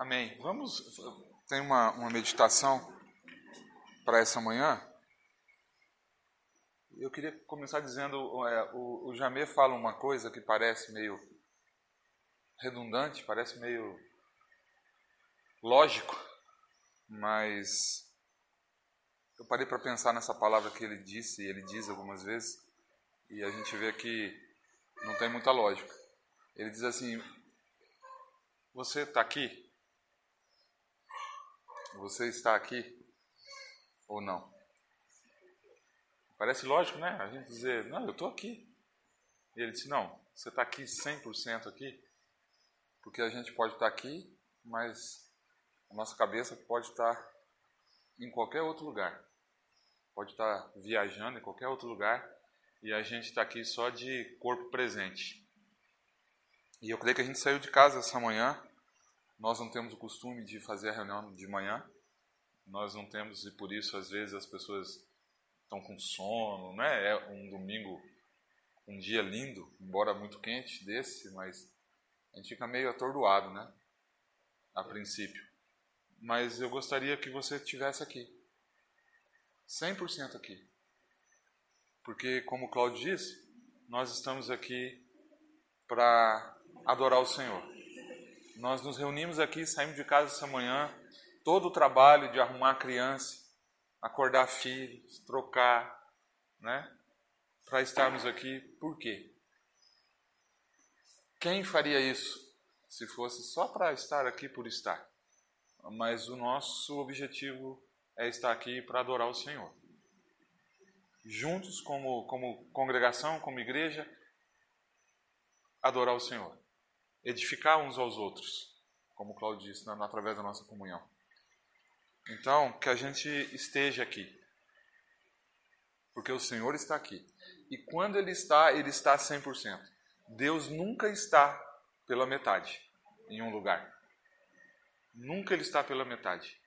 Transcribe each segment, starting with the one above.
Amém. Vamos. Tem uma, uma meditação para essa manhã. Eu queria começar dizendo: é, o, o Jamê fala uma coisa que parece meio redundante, parece meio lógico, mas eu parei para pensar nessa palavra que ele disse, e ele diz algumas vezes, e a gente vê que não tem muita lógica. Ele diz assim: Você está aqui? Você está aqui ou não? Parece lógico, né? A gente dizer: Não, eu estou aqui. E ele disse: Não, você está aqui 100% aqui? Porque a gente pode estar aqui, mas a nossa cabeça pode estar em qualquer outro lugar. Pode estar viajando em qualquer outro lugar e a gente está aqui só de corpo presente. E eu creio que a gente saiu de casa essa manhã. Nós não temos o costume de fazer a reunião de manhã. Nós não temos, e por isso às vezes as pessoas estão com sono, né? É um domingo, um dia lindo, embora muito quente desse, mas a gente fica meio atordoado, né? A princípio. Mas eu gostaria que você estivesse aqui. 100% aqui. Porque, como o Claudio disse, nós estamos aqui para adorar o Senhor. Nós nos reunimos aqui, saímos de casa essa manhã, todo o trabalho de arrumar criança, acordar filhos, trocar, né? Para estarmos aqui. Por quê? Quem faria isso se fosse só para estar aqui por estar? Mas o nosso objetivo é estar aqui para adorar o Senhor. Juntos, como, como congregação, como igreja, adorar o Senhor. Edificar uns aos outros, como o Claudio disse, através da nossa comunhão. Então, que a gente esteja aqui. Porque o Senhor está aqui. E quando Ele está, Ele está 100%. Deus nunca está pela metade em um lugar. Nunca Ele está pela metade.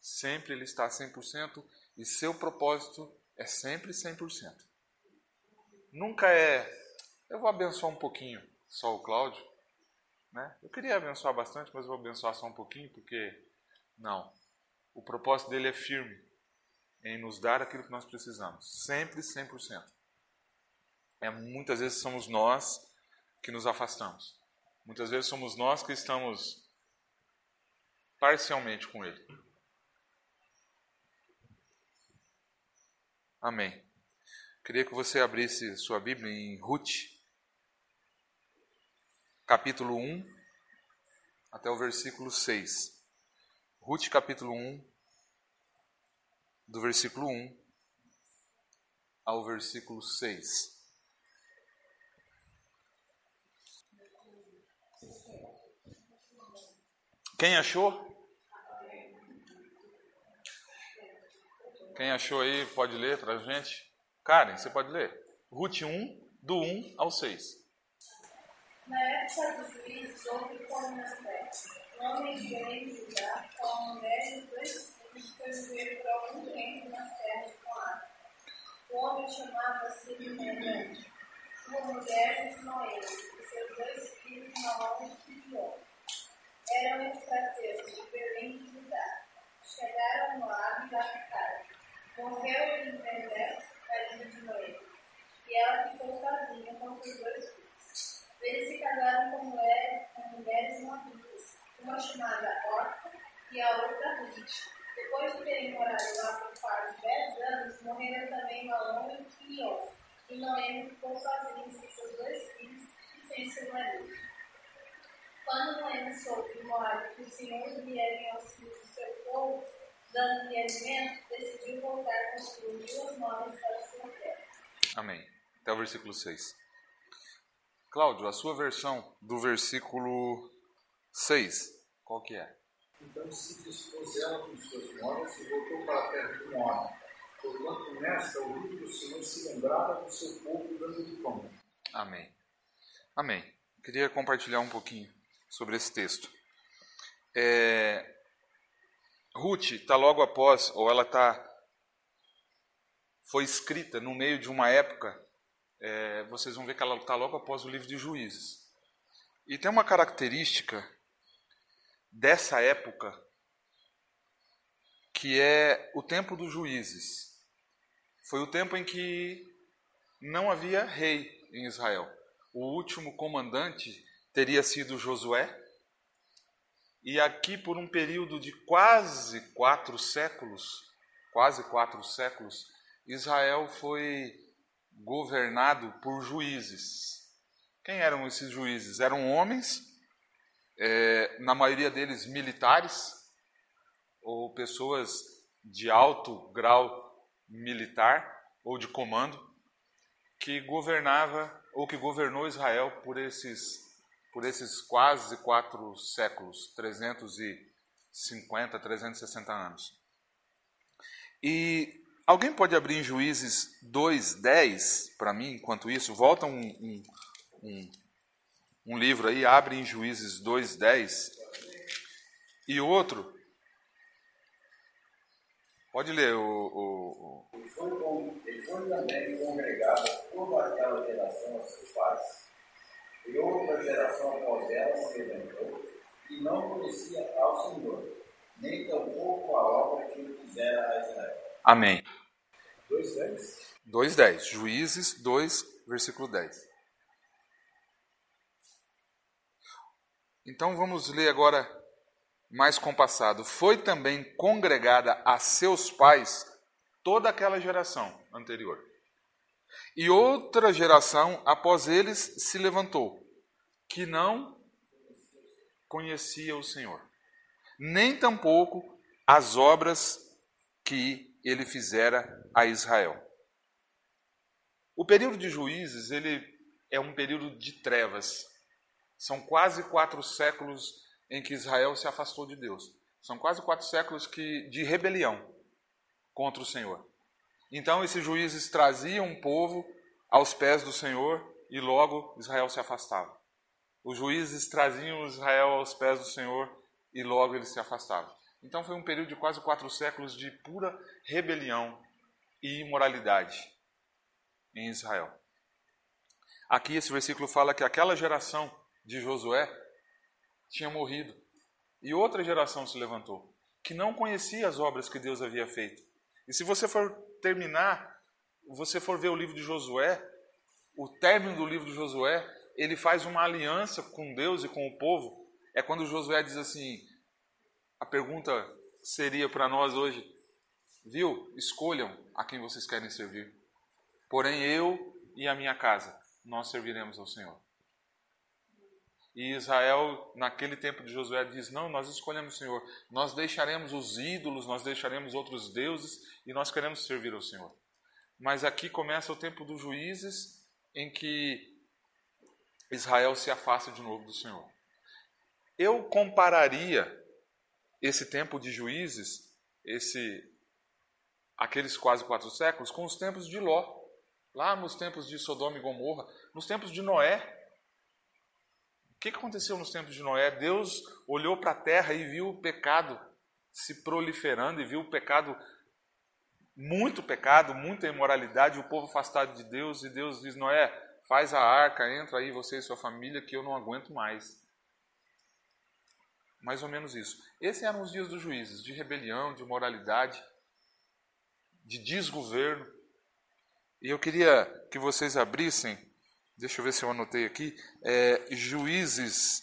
Sempre Ele está 100% e seu propósito é sempre 100%. Nunca é, eu vou abençoar um pouquinho só o Cláudio. Né? Eu queria abençoar bastante, mas vou abençoar só um pouquinho, porque não. O propósito dele é firme em nos dar aquilo que nós precisamos. Sempre 100%. É, muitas vezes somos nós que nos afastamos. Muitas vezes somos nós que estamos parcialmente com Ele. Amém. Queria que você abrisse sua Bíblia em Ruth, capítulo 1, até o versículo 6. Ruth, capítulo 1, do versículo 1 ao versículo 6. Quem achou? Quem achou aí pode ler para a gente? Karen, você pode ler? Ruth 1, do 1 ao 6. Na época dos juízes, houve como nas terras. Um homem de Belém de com a mulher e dois filhos, foi viver por algum tempo nas terras de Moab. O homem chamava-se Menã, sua mulher Noemi, e seus dois filhos Malom e Pion. Eram estrategos de Belém de Judá. Chegaram a Moab e lá ficaram. Morreu em Bené, filha de Noemi, e ela ficou sozinha com seus dois filhos. Eles se casaram com, com mulheres moabitas, uma chamada Orca e a outra Ruth. Depois de terem morado lá por quase dez anos, morreram também Malom e Quilion, e Noemi ficou sozinha com seus dois filhos e sem seu marido. Quando Noemi soube de que o Senhor viera em auxílio do seu povo, dando-lhe alimento, decidiu voltar a construir duas novas para sua terra. Amém. Até o versículo 6. Cláudio, a sua versão do versículo 6, qual que é? Então se dispôs ela com suas noras e voltou para a terra de Moab, porquanto nesta ouviu que o Senhor se lembrava do seu povo dando-lhe pão. Amém. Amém. Queria compartilhar um pouquinho sobre esse texto. É, Ruth está logo após, ou ela está foi escrita no meio de uma época, é, vocês vão ver que ela está logo após o livro de Juízes. E tem uma característica dessa época, que é o tempo dos juízes. Foi o tempo em que não havia rei em Israel. O último comandante teria sido Josué. E aqui, por um período de quase quatro séculos, quase quatro séculos, Israel foi governado por juízes. Quem eram esses juízes? Eram homens, é, na maioria deles militares, ou pessoas de alto grau militar ou de comando, que governava ou que governou Israel por esses, por esses quase quatro séculos, 350, 360 anos. E alguém pode abrir em Juízes 2,10 para mim, enquanto isso? Volta um, um, um, um livro aí, abre em Juízes 2,10. E outro, pode ler o, o, com, ele foi também congregado toda aquela geração a seus pais. E outra geração após ela se levantou e não conhecia ao Senhor, nem tampouco a obra que ele fizera a Israel. Amém. 2,10. 2,10. Juízes 2, versículo 10. Então vamos ler agora mais compassado. Foi também congregada a seus pais toda aquela geração anterior. E outra geração após eles se levantou, que não conhecia o Senhor, nem tampouco as obras que ele fizera a Israel. O período de juízes ele é um período de trevas. São quase quatro séculos em que Israel se afastou de Deus. São quase quatro séculos que, de rebelião contra o Senhor. Então esses juízes traziam o povo aos pés do Senhor e logo Israel se afastava. Os juízes traziam Israel aos pés do Senhor e logo eles se afastavam. Então foi um período de quase quatro séculos de pura rebelião e imoralidade em Israel. Aqui esse versículo fala que aquela geração de Josué tinha morrido e outra geração se levantou que não conhecia as obras que Deus havia feito. E se você for terminar, você for ver o livro de Josué, o término do livro de Josué, ele faz uma aliança com Deus e com o povo. É quando Josué diz assim: a pergunta seria para nós hoje, viu? Escolham a quem vocês querem servir. Porém, eu e a minha casa, nós serviremos ao Senhor. E Israel, naquele tempo de Josué, diz: Não, nós escolhemos o Senhor. Nós deixaremos os ídolos, nós deixaremos outros deuses e nós queremos servir ao Senhor. Mas aqui começa o tempo dos juízes, em que Israel se afasta de novo do Senhor. Eu compararia esse tempo de juízes, esse aqueles quase quatro séculos, com os tempos de Ló, lá nos tempos de Sodoma e Gomorra, nos tempos de Noé. O que aconteceu nos tempos de Noé? Deus olhou para a terra e viu o pecado se proliferando e viu o pecado, muito pecado, muita imoralidade, o povo afastado de Deus, e Deus diz: Noé, faz a arca, entra aí você e sua família, que eu não aguento mais. Mais ou menos isso. Esses eram os dias dos juízes, de rebelião, de moralidade, de desgoverno. E eu queria que vocês abrissem, deixa eu ver se eu anotei aqui, é, Juízes,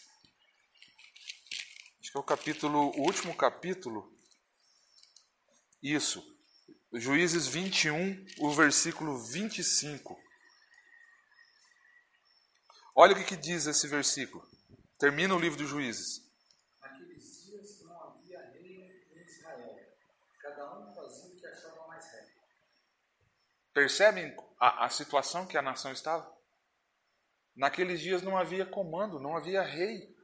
acho que é o capítulo, o último capítulo, isso, Juízes 21, o versículo 25. Olha o que, que diz esse versículo. Termina o livro dos Juízes. Naqueles dias não havia rei em Israel. Cada um fazia o que achava mais reto. Percebem a, a situação que a nação estava? Naqueles dias não havia comando, não havia rei.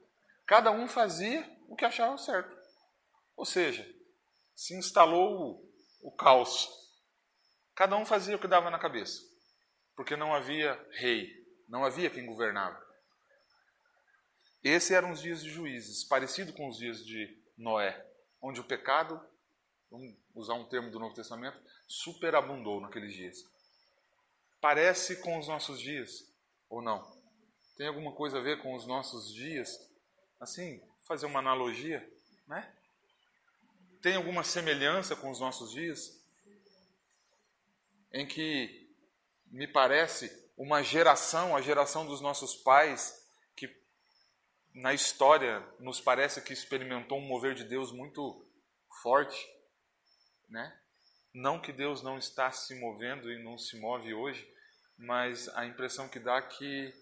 Cada um fazia o que achava certo. Ou seja, se instalou o, o caos. Cada um fazia o que dava na cabeça. Porque não havia rei, não havia quem governava. Esses eram os dias de juízes, parecido com os dias de Noé, onde o pecado, vamos usar um termo do Novo Testamento, superabundou naqueles dias. Parece com os nossos dias, ou não? Tem alguma coisa a ver com os nossos dias? Assim, fazer uma analogia. Né? Tem alguma semelhança com os nossos dias? Em que me parece uma geração, a geração dos nossos pais, que na história nos parece que experimentou um mover de Deus muito forte, né? Não que Deus não está se movendo e não se move hoje, mas a impressão que dá é que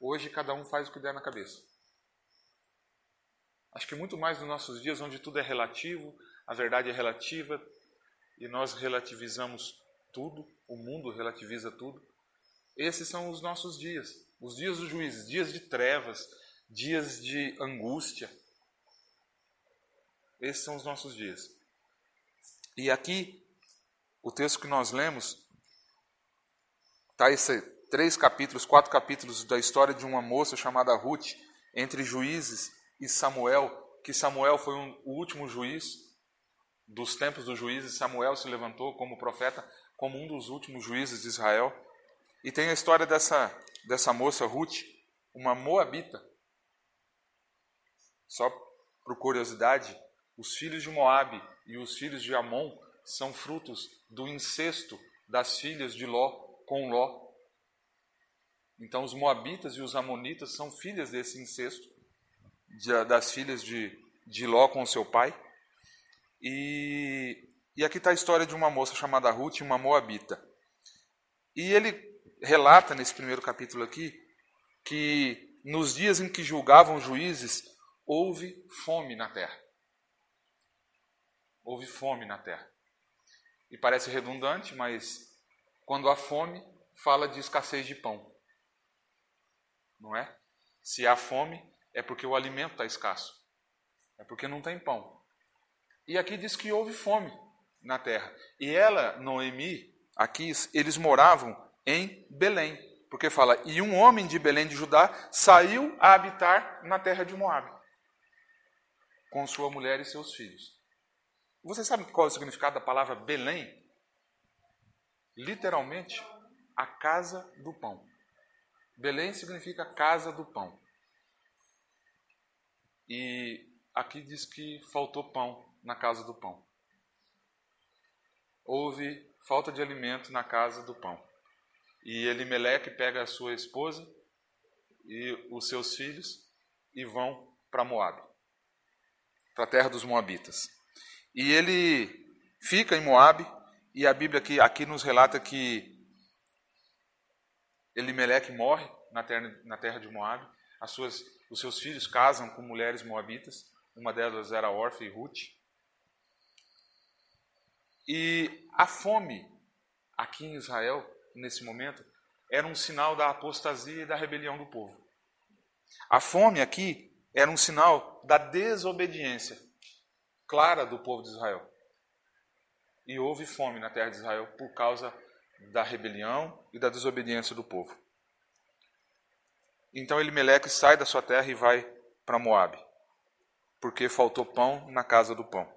hoje cada um faz o que der na cabeça. Acho que muito mais nos nossos dias, onde tudo é relativo, a verdade é relativa e nós relativizamos tudo, o mundo relativiza tudo. Esses são os nossos dias, os dias dos juízes, dias de trevas, dias de angústia. Esses são os nossos dias. E aqui, o texto que nós lemos, está esse três capítulos, quatro capítulos da história de uma moça chamada Ruth, entre juízes e Samuel, que Samuel foi um, o último juiz dos tempos dos juízes, Samuel se levantou como profeta, como um dos últimos juízes de Israel. E tem a história dessa, dessa moça Ruth, uma moabita. Só por curiosidade, os filhos de Moabe e os filhos de Amon são frutos do incesto das filhas de Ló com Ló. Então, os Moabitas e os Amonitas são filhas desse incesto, de, das filhas de, de Ló com seu pai. E, e aqui está a história de uma moça chamada Ruth, uma Moabita. E ele relata nesse primeiro capítulo aqui que nos dias em que julgavam juízes, houve fome na terra. Houve fome na terra. E parece redundante, mas quando há fome, fala de escassez de pão. Não é? Se há fome, é porque o alimento está escasso. É porque não tem pão. E aqui diz que houve fome na terra. E ela, Noemi, aqui, eles moravam em Belém. Porque fala, e um homem de Belém de Judá saiu a habitar na terra de Moabe, com sua mulher e seus filhos. Você sabe qual é o significado da palavra Belém? literalmente a casa do pão. Belém significa casa do pão. E aqui diz que faltou pão na casa do pão. Houve falta de alimento na casa do pão. E Elimeleque pega a sua esposa e os seus filhos e vão para Moab, para a terra dos moabitas. E ele fica em Moab e a Bíblia aqui, aqui nos relata que Elimeleque morre na terra, na terra de Moab. As suas, os seus filhos casam com mulheres moabitas. Uma delas era Orfa e Ruth. E a fome aqui em Israel, nesse momento, era um sinal da apostasia e da rebelião do povo. A fome aqui era um sinal da desobediência clara do povo de Israel e houve fome na terra de Israel por causa da rebelião e da desobediência do povo. Então Elimeleque sai da sua terra e vai para Moabe, porque faltou pão na casa do pão.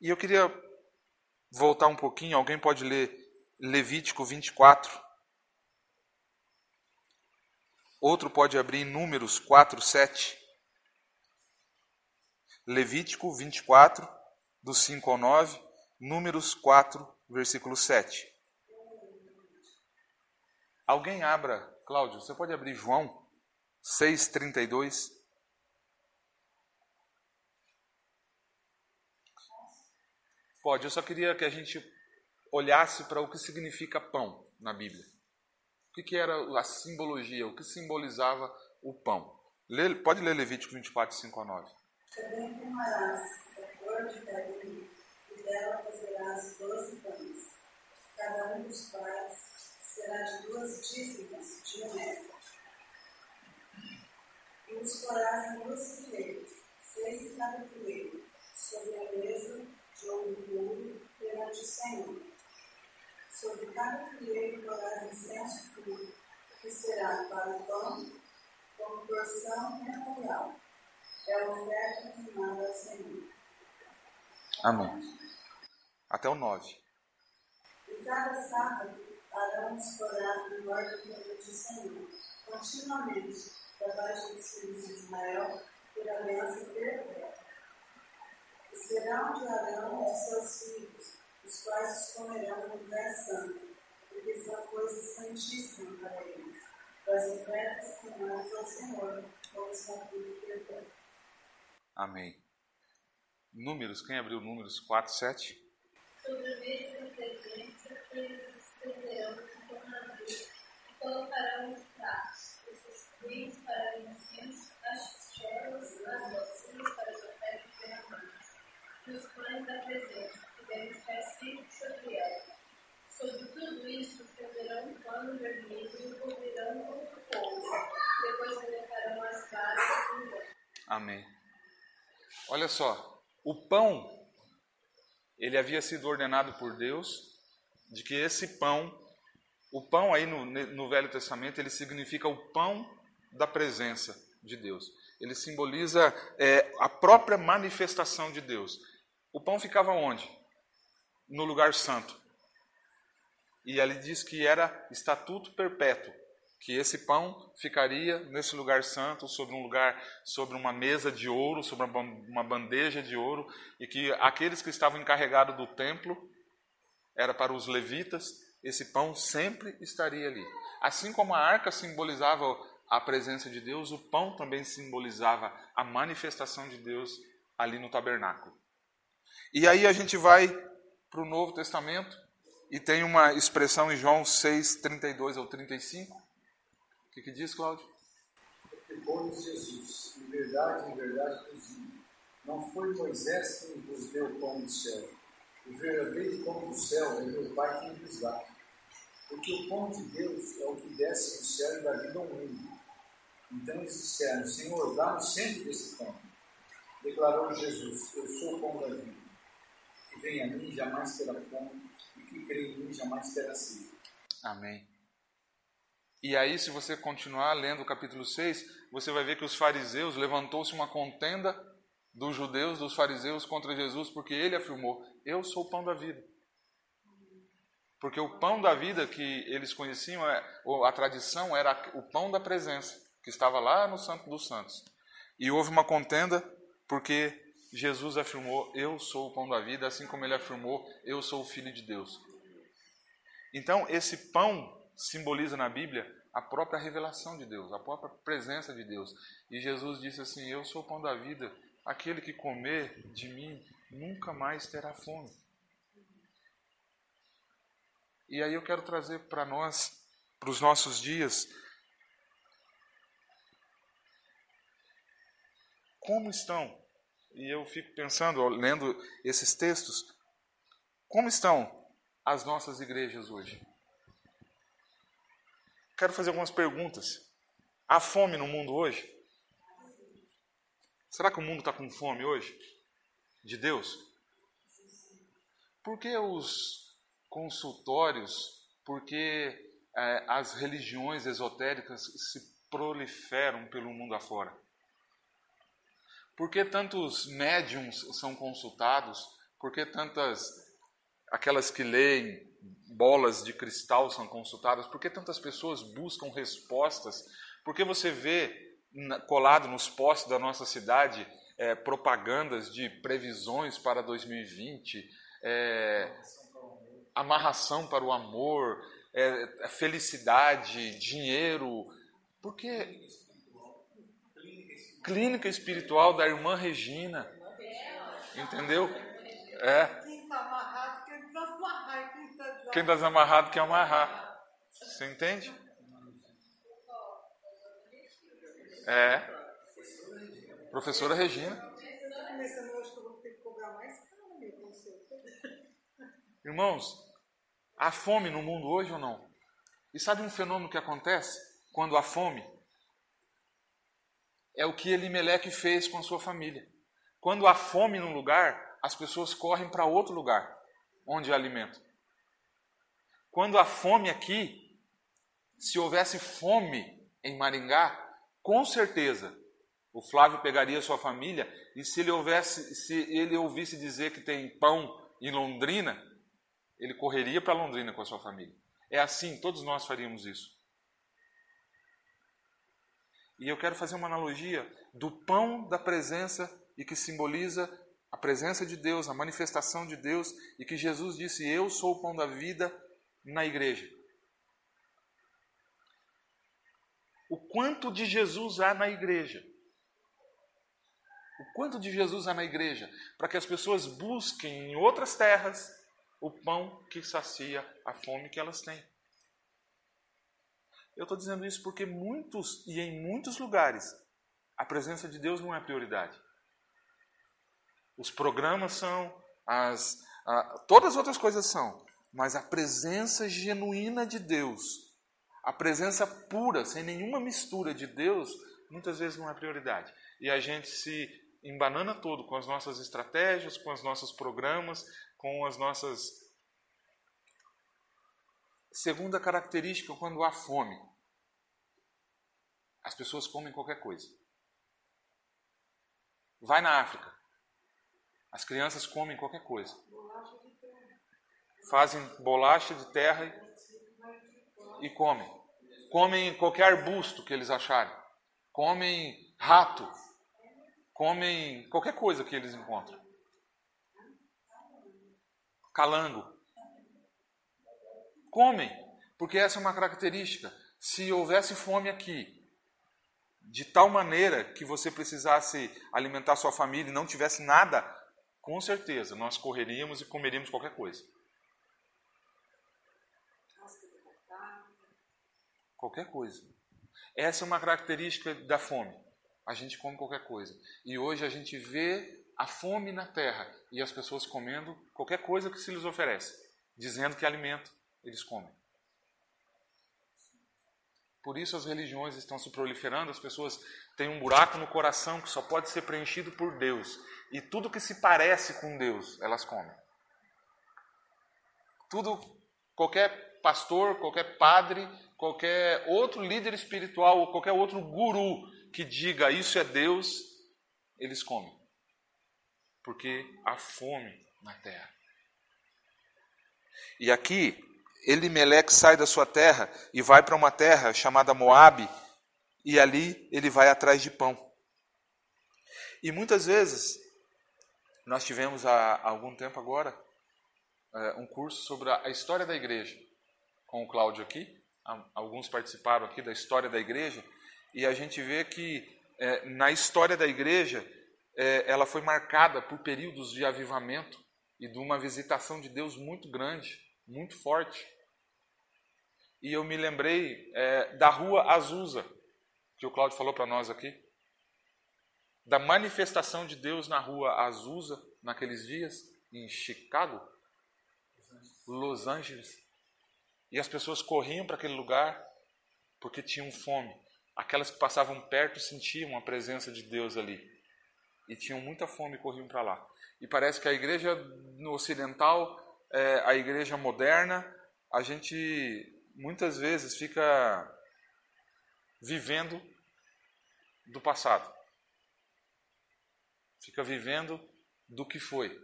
E eu queria voltar um pouquinho, alguém pode ler Levítico 24. Outro pode abrir Números 4, 7. Levítico 24, do 5 ao 9. Números 4, versículo 7. Alguém abra, Cláudio, você pode abrir João 6,32? Pode, eu só queria que a gente olhasse para o que significa pão na Bíblia. O que, que era a simbologia, o que simbolizava o pão. Lê, pode ler Levítico 24, 5 a 9. Também tomarás a cor de dela fazerás doze pães. Cada um dos quais será de duas dízimas de um. E os porás em duas fileiras, seis em cada fileira, sobre a mesa de ouro puro perante o Senhor. Sobre cada fileira porás incenso puro, que será para o pão, como porção memorial. É a oferta queimada ao Senhor. Amém até o 9. E cada sábado, Arão explorava no ordem do Senhor, continuamente, da baixa dos filhos de Israel, por aliança perpétua. Comerão de Arão e seus filhos, os quais os comerão no lugar santo, porque são coisas santíssimas para eles. Das ofertas queimadas ao Senhor, como estatuto perpétuo. Amém. Números, quem abriu Números 4, 7? Sobre a mesma presença, eles estenderão o tornavio e colocarão os pratos, os para incenso, as as bacias para as ofertas derramadas, e os pães da presença, que devem estar sempre sobre ela. Sobre tudo isso, estenderão um pano vermelho e o cobrirão com o fogo. Depois colocarão as no. Amém. Olha só, o pão, ele havia sido ordenado por Deus de que esse pão, o pão aí no, no Velho Testamento, ele significa o pão da presença de Deus. Ele simboliza é, a própria manifestação de Deus. O pão ficava onde? No lugar santo. E ali diz que era estatuto perpétuo, que esse pão ficaria nesse lugar santo, sobre um lugar, sobre uma mesa de ouro, sobre uma bandeja de ouro, e que aqueles que estavam encarregados do templo, era para os levitas, esse pão sempre estaria ali. Assim como a arca simbolizava a presença de Deus, o pão também simbolizava a manifestação de Deus ali no tabernáculo. E aí a gente vai para o Novo Testamento e tem uma expressão em João 6, 32 ao 35. O que, que diz, Cláudio? Replicou-lhes Jesus, em verdade, em verdade vos digo, não foi Moisés quem vos deu o pão do céu. O verdadeiro pão do céu é meu Pai quem vos dá. Porque o pão de Deus é o que desce do céu e dá vida ao mundo. Então eles disseram, Senhor, dá-nos sempre desse pão. Declarou Jesus, eu sou o pão da vida. Que vem a mim jamais terá fome, e que crê em mim jamais terá sede. Amém. E aí, se você continuar lendo o capítulo 6, você vai ver que os fariseus levantou-se uma contenda dos judeus, dos fariseus contra Jesus, porque ele afirmou: Eu sou o pão da vida. Porque o pão da vida que eles conheciam, é, a tradição era o pão da presença, que estava lá no Santo dos Santos. E houve uma contenda porque Jesus afirmou: Eu sou o pão da vida, assim como ele afirmou: Eu sou o Filho de Deus. Então, esse pão simboliza na Bíblia a própria revelação de Deus, a própria presença de Deus. E Jesus disse assim: Eu sou o pão da vida, aquele que comer de mim nunca mais terá fome. E aí eu quero trazer para nós, para os nossos dias, como estão, e eu fico pensando, lendo esses textos, como estão as nossas igrejas hoje? Quero fazer algumas perguntas. Há fome no mundo hoje? Será que o mundo está com fome hoje? De Deus? Por que os consultórios, por que é, as religiões esotéricas se proliferam pelo mundo afora? Por que tantos médiums são consultados? Por que tantas, aquelas que leem bolas de cristal são consultadas? Por que tantas pessoas buscam respostas? Por que você vê colado nos postes da nossa cidade é, propagandas de previsões para 2020, é, amarração para o amor, é, felicidade, dinheiro. Porque clínica espiritual da irmã Regina, entendeu? É. Quem está desamarrado quer amarrar. Você entende? É. Professora Regina. Irmãos, há fome no mundo hoje ou não? E sabe um fenômeno que acontece quando há fome? É o que Elimeleque fez com a sua família. Quando há fome num lugar, as pessoas correm para outro lugar onde há alimento. Quando há fome aqui, se houvesse fome em Maringá, com certeza o Flávio pegaria sua família e se ele houvesse, se ele ouvisse dizer que tem pão em Londrina, ele correria para Londrina com a sua família. É assim, todos nós faríamos isso. E eu quero fazer uma analogia do pão da presença e que simboliza a presença de Deus, a manifestação de Deus, e que Jesus disse: Eu sou o pão da vida na igreja. O quanto de Jesus há na igreja? O quanto de Jesus há na igreja? Para que as pessoas busquem em outras terras o pão que sacia a fome que elas têm. Eu estou dizendo isso porque muitos e em muitos lugares a presença de Deus não é prioridade. Os programas são, as, a, todas as outras coisas são, mas a presença genuína de Deus, a presença pura, sem nenhuma mistura de Deus, muitas vezes não é prioridade. E a gente se embanana todo com as nossas estratégias, com os nossos programas, com as nossas. Segunda característica, quando há fome. As pessoas comem qualquer coisa. Vai na África. As crianças comem qualquer coisa. Fazem bolacha de terra e, comem. Comem qualquer arbusto que eles acharem. Comem rato. Comem qualquer coisa que eles encontram. Calango. Comem, porque essa é uma característica. Se houvesse fome aqui, de tal maneira que você precisasse alimentar sua família e não tivesse nada, com certeza nós correríamos e comeríamos qualquer coisa. Qualquer coisa. Essa é uma característica da fome. A gente come qualquer coisa. E hoje a gente vê a fome na terra e as pessoas comendo qualquer coisa que se lhes oferece, dizendo que alimento, eles comem. Por isso as religiões estão se proliferando, as pessoas têm um buraco no coração que só pode ser preenchido por Deus. E tudo que se parece com Deus, elas comem. Tudo, qualquer pastor, qualquer padre, qualquer outro líder espiritual, ou qualquer outro guru que diga isso é Deus, eles comem. Porque há fome na terra. E aqui Elimeleque sai da sua terra e vai para uma terra chamada Moabe, e ali ele vai atrás de pão. E muitas vezes, nós tivemos há algum tempo agora é, um curso sobre a história da igreja, com o Cláudio aqui, alguns participaram aqui da história da igreja, e a gente vê que é, na história da igreja, é, ela foi marcada por períodos de avivamento e de uma visitação de Deus muito grande muito forte. E eu me lembrei é, da rua Azusa, que o Cláudio falou para nós aqui. Da manifestação de Deus na rua Azusa, naqueles dias, em Chicago, Los Angeles. E as pessoas corriam para aquele lugar porque tinham fome. Aquelas que passavam perto sentiam a presença de Deus ali. E tinham muita fome e corriam para lá. E parece que a igreja no ocidental é, a igreja moderna, a gente muitas vezes fica vivendo do passado. Fica vivendo do que foi.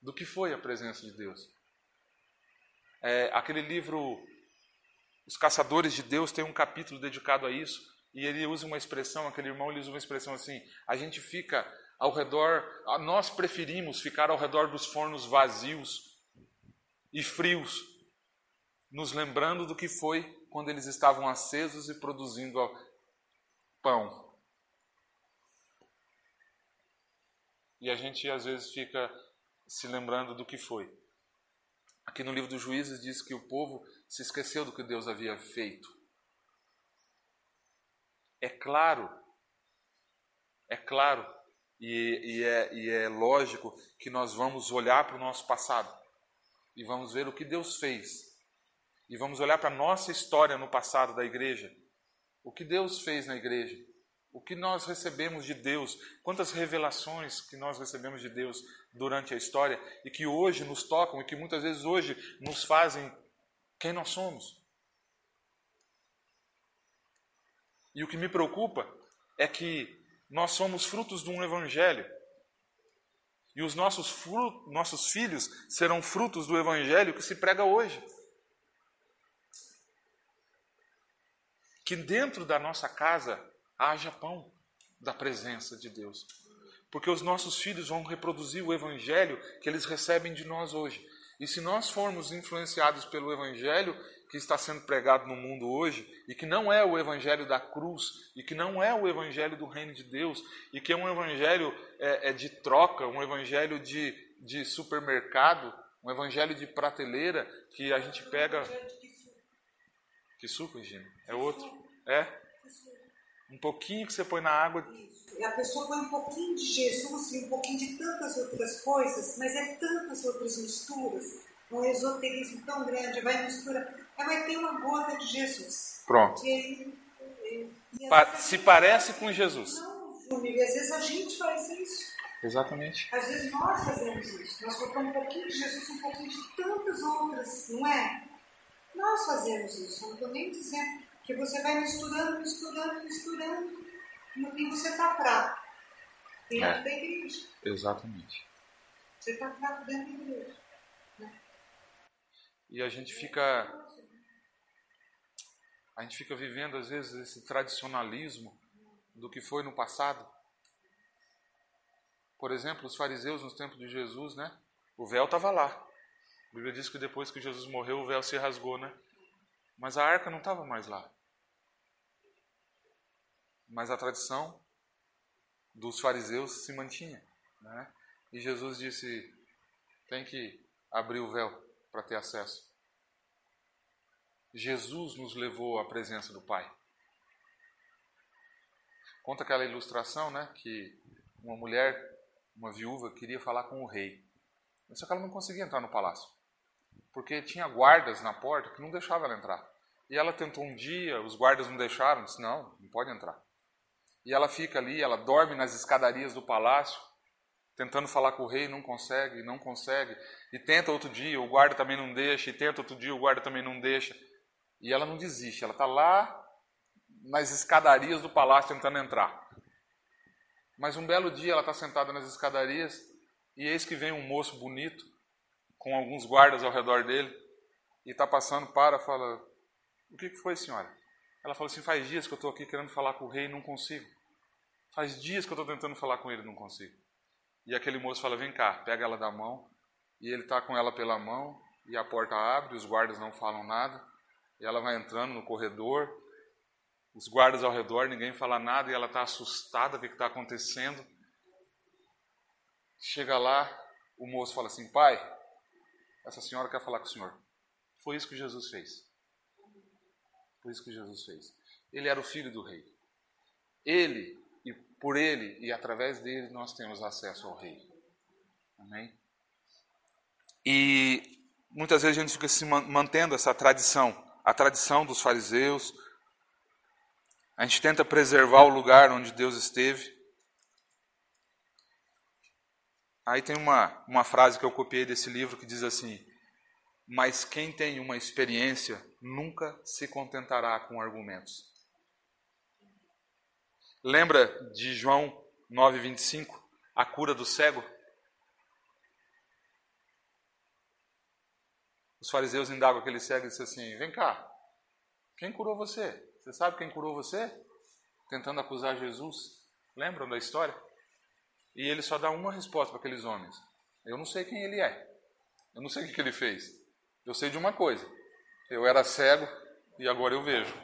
Do que foi a presença de Deus. É, aquele livro, Os Caçadores de Deus, tem um capítulo dedicado a isso, e ele usa uma expressão, aquele irmão ele usa uma expressão assim: a gente fica ao redor, nós preferimos ficar ao redor dos fornos vazios e frios, nos lembrando do que foi quando eles estavam acesos e produzindo pão. E a gente às vezes fica se lembrando do que foi. Aqui no livro dos Juízes diz que o povo se esqueceu do que Deus havia feito. É claro, é claro e, e, é, e é lógico que nós vamos olhar para o nosso passado e vamos ver o que Deus fez. E vamos olhar para a nossa história no passado da igreja. O que Deus fez na igreja. O que nós recebemos de Deus. Quantas revelações que nós recebemos de Deus durante a história e que hoje nos tocam e que muitas vezes hoje nos fazem quem nós somos. E o que me preocupa é que nós somos frutos de um evangelho. E os nossos, frutos, nossos filhos serão frutos do evangelho que se prega hoje. Que dentro da nossa casa haja pão da presença de Deus. Porque os nossos filhos vão reproduzir o evangelho que eles recebem de nós hoje. E se nós formos influenciados pelo evangelho que está sendo pregado no mundo hoje, e que não é o evangelho da cruz, e que não é o evangelho do reino de Deus, e que é um evangelho é, é de troca, um evangelho de, de supermercado, um evangelho de prateleira, que a gente pega. Que suco, Regina? É outro? É? Um pouquinho que você põe na água. E a pessoa põe um pouquinho de Jesus e um pouquinho de tantas outras coisas, mas é tantas outras misturas, um esoterismo tão grande, vai misturar, aí vai ter uma gota de Jesus. Pronto. E aí, e- Pa- se parece com Jesus. Não, Júnior, e às vezes a gente faz isso. Exatamente. Às vezes nós fazemos isso. Nós colocamos um pouquinho de Jesus, um pouquinho de tantas outras, não é? Nós fazemos isso. Não estou nem dizendo que você vai misturando, misturando, misturando. E no fim você está fraco. Dentro É. da igreja. Exatamente. Você está fraco dentro da igreja. E a gente fica a gente fica vivendo às vezes esse tradicionalismo do que foi no passado. Por exemplo, os fariseus nos tempos de Jesus, né? O véu estava lá. A Bíblia diz que depois que Jesus morreu, o véu se rasgou, né? Mas a arca não estava mais lá. Mas a tradição dos fariseus se mantinha, né? E Jesus disse: tem que abrir o véu para ter acesso. Jesus nos levou à presença do Pai. Conta aquela ilustração, né, que uma mulher, uma viúva, queria falar com o rei. Só que ela não conseguia entrar no palácio, porque tinha guardas na porta que não deixavam ela entrar. E ela tentou um dia, os guardas não deixaram, disse: não, não pode entrar. E ela fica ali, ela dorme nas escadarias do palácio, tentando falar com o rei, não consegue, não consegue. E tenta outro dia, o guarda também não deixa, e tenta outro dia, o guarda também não deixa. E ela não desiste, ela está lá nas escadarias do palácio tentando entrar. Mas um belo dia ela está sentada nas escadarias e eis que vem um moço bonito, com alguns guardas ao redor dele, e está passando, para, fala: O que foi, senhora? Ela falou assim: Faz dias que eu estou aqui querendo falar com o rei e não consigo. Faz dias que eu estou tentando falar com ele e não consigo. E aquele moço fala: Vem cá, pega ela da mão. E ele está com ela pela mão, e a porta abre, os guardas não falam nada. E ela vai entrando no corredor, os guardas ao redor, ninguém fala nada, e ela está assustada o que está acontecendo. Chega lá, o moço fala assim: Pai, essa senhora quer falar com o senhor. Foi isso que Jesus fez. Foi isso que Jesus fez. Ele era o filho do rei. Ele, e por ele e através dele, nós temos acesso ao rei. Amém? E muitas vezes a gente fica se man- mantendo essa tradição, a tradição dos fariseus. A gente tenta preservar o lugar onde Deus esteve. Aí tem uma, uma frase que eu copiei desse livro que diz assim: Mas quem tem uma experiência nunca se contentará com argumentos. Lembra de João 9,25? A cura do cego? Os fariseus indagam aquele cego e dizem assim: Vem cá, quem curou você? Você sabe quem curou você? Tentando acusar Jesus. Lembram da história? E ele só dá uma resposta para aqueles homens: Eu não sei quem ele é. Eu não sei o que que ele fez. Eu sei de uma coisa: eu era cego e agora eu vejo.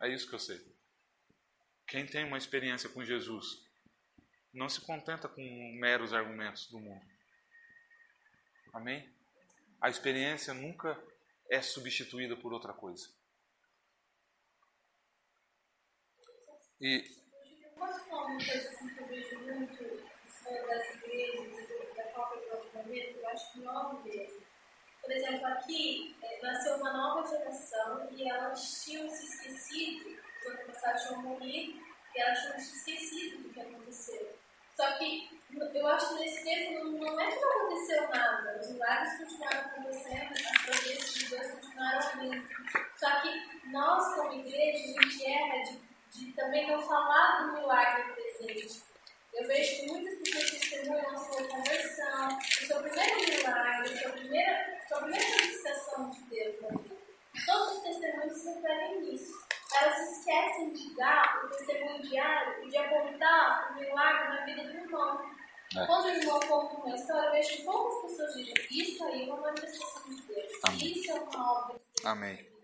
É isso que eu sei. Quem tem uma experiência com Jesus não se contenta com meros argumentos do mundo. Amém? A experiência nunca é substituída por outra coisa. E assim que eu vejo muito das igrejas avivamento? Eu acho que nós mesmo. Por exemplo, aqui eh, nasceu uma nova geração e elas tinham se esquecido, os antepassados tinham morrido e elas tinham se esquecido do que aconteceu. Só que eu acho que nesse tempo não, é que não aconteceu nada. Os milagres continuaram acontecendo, as providências de Deus continuaram vindo. Só que nós, como igreja, a gente erra de, de também não falar do milagre presente. Eu vejo que muitas pessoas testemunham a sua conversão, o seu primeiro milagre, a sua primeira, a sua primeira manifestação de Deus na vida. Todos os testemunhos se referem nisso. Elas se esquecem de dar o testemunho diário e de apontar o milagre na vida do irmão. É. Quando o irmão conta uma história, eu vejo que poucas pessoas dizem isso aí é uma manifestação de Deus. Amém. Isso é uma obra de Deus. Amém.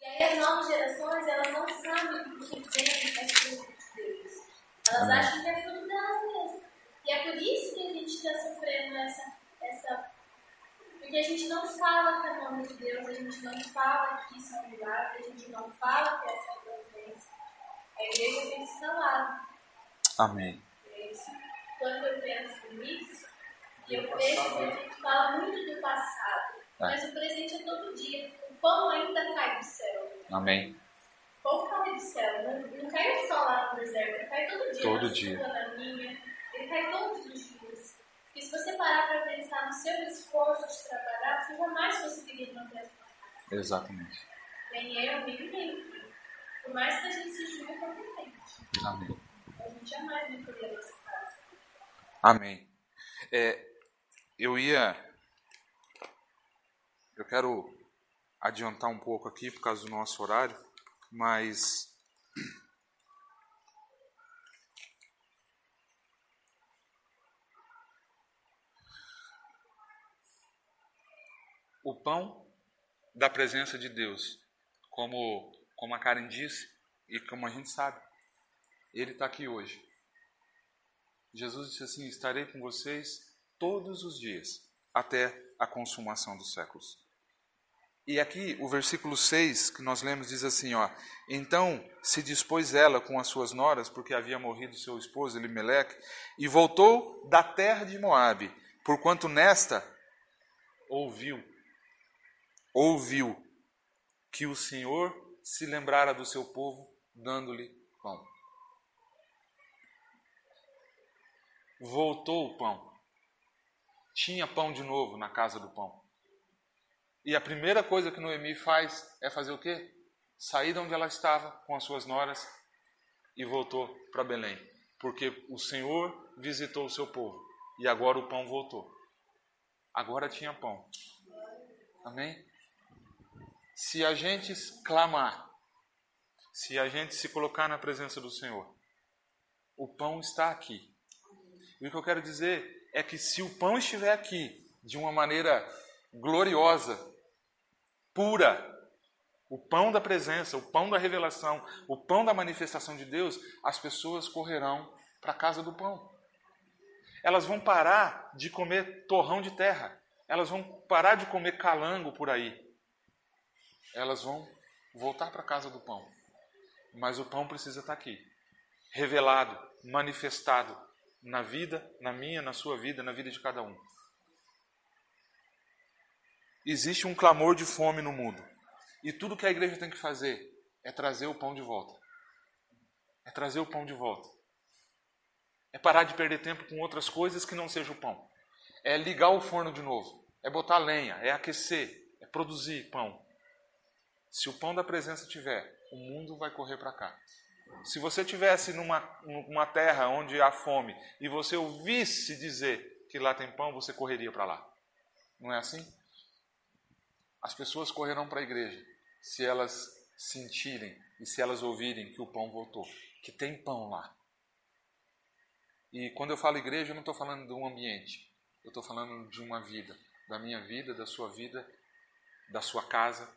E aí as novas gerações, elas não sabem o que vem é Deus. Elas Amém. acham que é fruto delas mesmas. E é por isso que a gente está sofrendo essa, essa. Porque a gente não fala que é nome de Deus, a gente não fala que isso é um milagre, a gente não fala que essa é providência. A igreja tem se calado. Amém. É isso. Quando eu penso nisso, e eu vejo que a gente fala muito do passado, mas o presente é todo dia. O pão ainda cai do céu. Amém. O pão cai do céu. Não, não cai só lá no deserto, ele cai todo dia. Todo na dia. Sua, minha. Ele cai todos os dias. E se você parar para pensar no seu esforço de trabalhar, você jamais conseguiria manter a sua casa. Exatamente. Nem eu, nem ninguém. Por mais que a gente se julgue competente, Amém. a gente jamais manteria a nossa casa. Amém. É, eu ia. Eu quero adiantar um pouco aqui por causa do nosso horário, mas. O pão da presença de Deus, como, como a Karen disse e como a gente sabe, ele está aqui hoje. Jesus disse assim: Estarei com vocês todos os dias, até a consumação dos séculos. E aqui o versículo 6 que nós lemos diz assim: ó, Então se dispôs ela com as suas noras, porque havia morrido seu esposo Elimeleque, e voltou da terra de Moabe, porquanto nesta ouviu, ouviu que o Senhor se lembrara do seu povo, dando-lhe pão. voltou o pão. Tinha pão de novo na casa do pão. E a primeira coisa que Noemi faz é fazer o quê? Sair de onde ela estava com as suas noras e voltou para Belém. Porque o Senhor visitou o seu povo e agora o pão voltou. Agora tinha pão. Amém? Se a gente clamar, se a gente se colocar na presença do Senhor, o pão está aqui. E o que eu quero dizer é que se o pão estiver aqui de uma maneira gloriosa, pura, o pão da presença, o pão da revelação, o pão da manifestação de Deus, as pessoas correrão para a casa do pão. Elas vão parar de comer torrão de terra. Elas vão parar de comer calango por aí. Elas vão voltar para a casa do pão. Mas o pão precisa estar aqui, revelado, manifestado, na vida, na minha, na sua vida, na vida de cada um. Existe um clamor de fome no mundo. E tudo que a igreja tem que fazer é trazer o pão de volta. É trazer o pão de volta. É parar de perder tempo com outras coisas que não seja o pão. É ligar o forno de novo. É botar lenha, é aquecer, é produzir pão. Se o pão da presença tiver, o mundo vai correr para cá. Se você tivesse numa, numa terra onde há fome e você ouvisse dizer que lá tem pão, você correria para lá. Não é assim? As pessoas correrão para a igreja se elas sentirem e se elas ouvirem que o pão voltou, que tem pão lá. E quando eu falo igreja, eu não estou falando de um ambiente, eu estou falando de uma vida, da minha vida, da sua vida, da sua casa.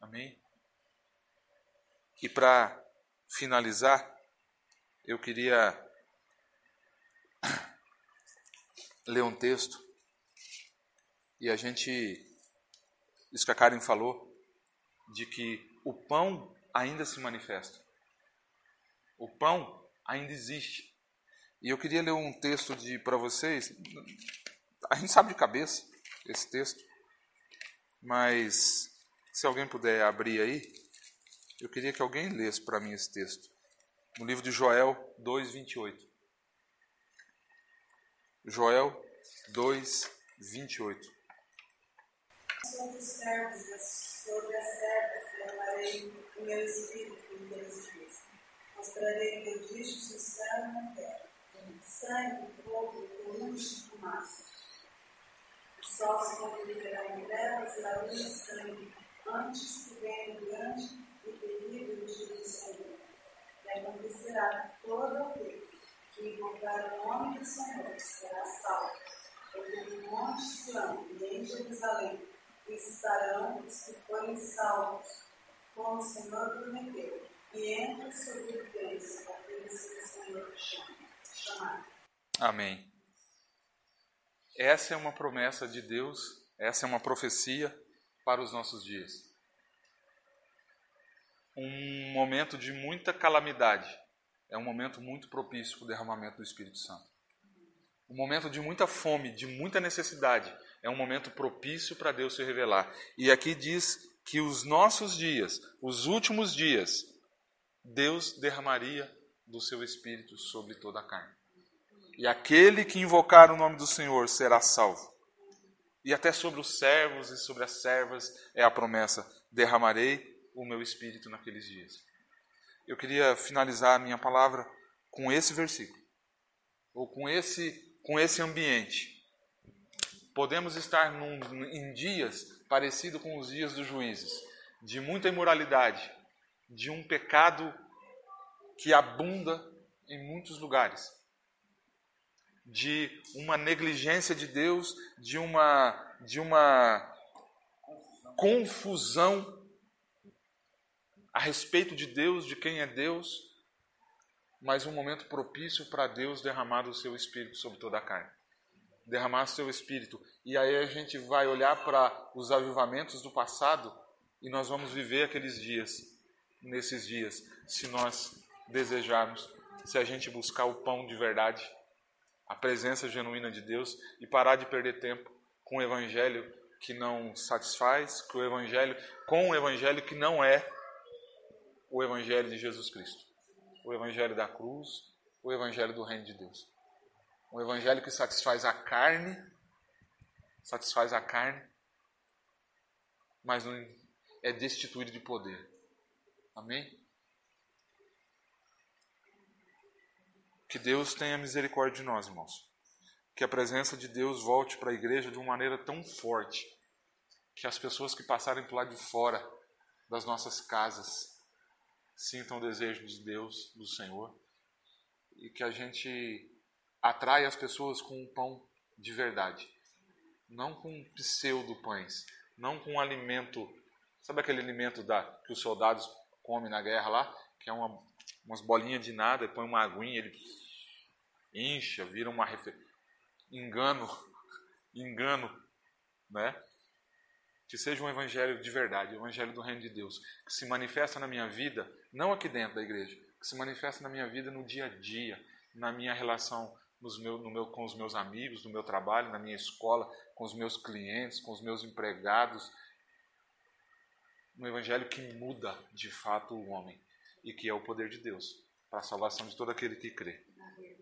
Amém? E para finalizar, eu queria ler um texto e a gente, isso que a Karen falou, de que o pão ainda se manifesta. O pão ainda existe. E eu queria ler um texto de para vocês. A gente sabe de cabeça esse texto, mas se alguém puder abrir aí, eu queria que alguém lesse para mim esse texto. No livro de Joel 2:28. Joel 2:28. Sobre os servos, sobre as servas, derramarei o meu espírito em aqueles dias. Mostrarei prodígios no céu e na terra, sangue, fogo, colunas de fumaça. O sol se converterá em trevas e a luz em sangue, antes que venha o grande e terrível dia do Senhor. E acontecerá todo aquele invocar o nome do Senhor será salvo. Porque no Monte Sião e em Jerusalém estarão os que forem salvos, como o Senhor prometeu, e entre os sobreviventes aqueles que o Senhor chamar. Amém. Essa é uma promessa de Deus, essa é uma profecia para os nossos dias. Um momento de muita calamidade é um momento muito propício para o derramamento do Espírito Santo. Um momento de muita fome, de muita necessidade, é um momento propício para Deus se revelar. E aqui diz que os nossos dias, os últimos dias, Deus derramaria do seu Espírito sobre toda a carne. E aquele que invocar o nome do Senhor será salvo. E até sobre os servos e sobre as servas é a promessa: derramarei o meu espírito naqueles dias. Eu queria finalizar a minha palavra com esse versículo, ou com esse, com esse ambiente. Podemos estar num, em dias parecidos com os dias dos juízes, de muita imoralidade, de um pecado que abunda em muitos lugares de uma negligência de Deus, de uma, de uma confusão a respeito de Deus, de quem é Deus, mas um momento propício para Deus derramar o seu Espírito sobre toda a carne. Derramar seu Espírito. E aí a gente vai olhar para os avivamentos do passado e nós vamos viver aqueles dias, nesses dias, se nós desejarmos, se a gente buscar o pão de verdade a presença genuína de Deus e parar de perder tempo com o evangelho que não satisfaz, com o evangelho, com o evangelho que não é o evangelho de Jesus Cristo. O evangelho da cruz, o evangelho do reino de Deus. Um evangelho que satisfaz a carne, satisfaz a carne, mas não é destituído de poder. Amém? Que Deus tenha misericórdia de nós, irmãos. Que a presença de Deus volte para a igreja de uma maneira tão forte que as pessoas que passarem por lá de fora das nossas casas sintam o desejo de Deus, do Senhor, e que a gente atraia as pessoas com um pão de verdade, não com pseudo pães, não com um alimento, sabe aquele alimento da, que os soldados comem na guerra lá, que é uma, umas bolinhas de nada, põe uma aguinha, ele incha, vira uma refer... engano, engano, né? Que seja um evangelho de verdade, o um evangelho do reino de Deus, que se manifesta na minha vida, não aqui dentro da igreja, que se manifesta na minha vida no dia a dia, na minha relação meu, no meu, com os meus amigos, no meu trabalho, na minha escola, com os meus clientes, com os meus empregados. Um evangelho que muda de fato o homem e que é o poder de Deus para a salvação de todo aquele que crê.